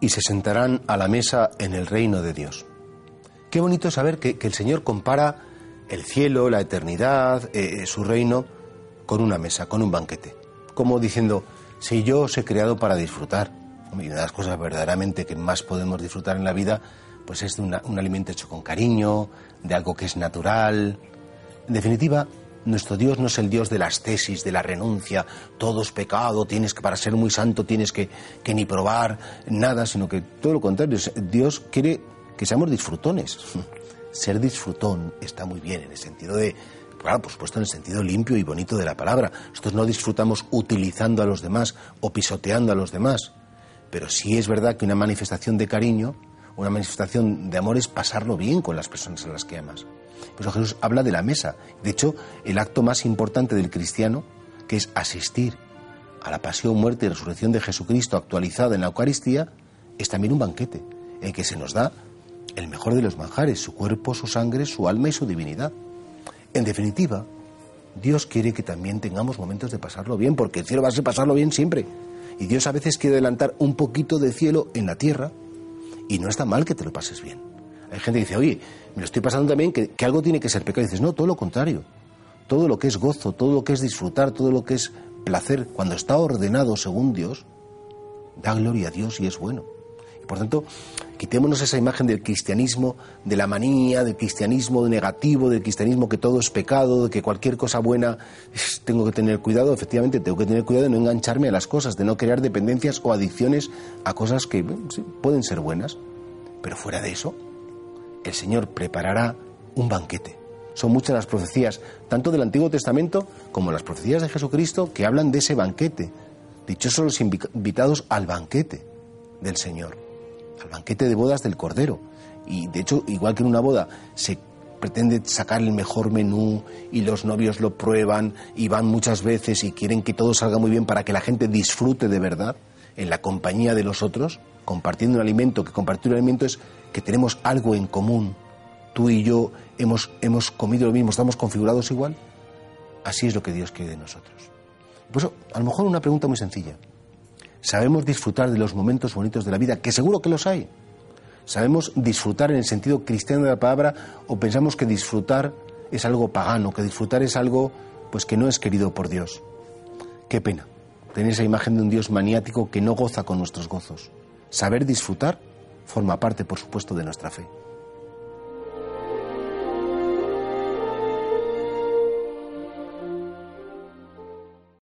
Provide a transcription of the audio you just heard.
Y se sentarán a la mesa en el reino de Dios. Qué bonito saber que, el Señor compara el cielo, la eternidad, eh, eh, su reino, con una mesa, con un banquete. Como diciendo, si yo os he creado para disfrutar, y una de las cosas verdaderamente que más podemos disfrutar en la vida, pues es un alimento hecho con cariño, de algo que es natural. En definitiva, nuestro Dios no es el Dios de las tesis, de la renuncia, todo es pecado, tienes que, para ser muy santo tienes que, que ni probar nada, sino que todo lo contrario, Dios quiere que seamos disfrutones. Ser disfrutón está muy bien en el sentido de, claro, por supuesto en el sentido limpio y bonito de la palabra. Nosotros no disfrutamos utilizando a los demás o pisoteando a los demás, pero sí es verdad que una manifestación de cariño, una manifestación de amor es pasarlo bien con las personas a las que amas. Pues Jesús habla de la mesa. De hecho, el acto más importante del cristiano, que es asistir a la pasión, muerte y resurrección de Jesucristo actualizada en la Eucaristía, es también un banquete en que se nos da el mejor de los manjares, su cuerpo, su sangre, su alma y su divinidad. En definitiva, Dios quiere que también tengamos momentos de pasarlo bien, porque el cielo va a ser pasarlo bien siempre. Y Dios a veces quiere adelantar un poquito de cielo en la tierra, y no está mal que te lo pases bien. Hay gente que dice, oye, me lo estoy pasando también que, algo tiene que ser pecado. Y dices, no, todo lo contrario. Todo lo que es gozo, todo lo que es disfrutar, todo lo que es placer, cuando está ordenado según Dios, da gloria a Dios y es bueno. Y por tanto, quitémonos esa imagen del cristianismo, de la manía, del cristianismo negativo, del cristianismo que todo es pecado, de que cualquier cosa buena tengo que tener cuidado. Efectivamente, tengo que tener cuidado de no engancharme a las cosas, de no crear dependencias o adicciones a cosas que pueden ser buenas. Pero fuera de eso, el Señor preparará un banquete. Son muchas las profecías, tanto del Antiguo Testamento como las profecías de Jesucristo, que hablan de ese banquete. Dichosos los invitados al banquete del Señor, al banquete de bodas del Cordero. Y de hecho, igual que en una boda se pretende sacar el mejor menú y los novios lo prueban y van muchas veces y quieren que todo salga muy bien para que la gente disfrute de verdad en la compañía de los otros, compartiendo un alimento, que compartir un alimento es que tenemos algo en común. Tú y yo hemos, hemos comido lo mismo, estamos configurados igual. Así es lo que Dios quiere de nosotros. Pues a lo mejor una pregunta muy sencilla. ¿Sabemos disfrutar de los momentos bonitos de la vida? Que seguro que los hay. ¿Sabemos disfrutar en el sentido cristiano de la palabra o pensamos que disfrutar es algo pagano, que disfrutar es algo pues que no es querido por Dios? Qué pena tener esa imagen de un Dios maniático que no goza con nuestros gozos. Saber disfrutar forma parte, por supuesto, de nuestra fe.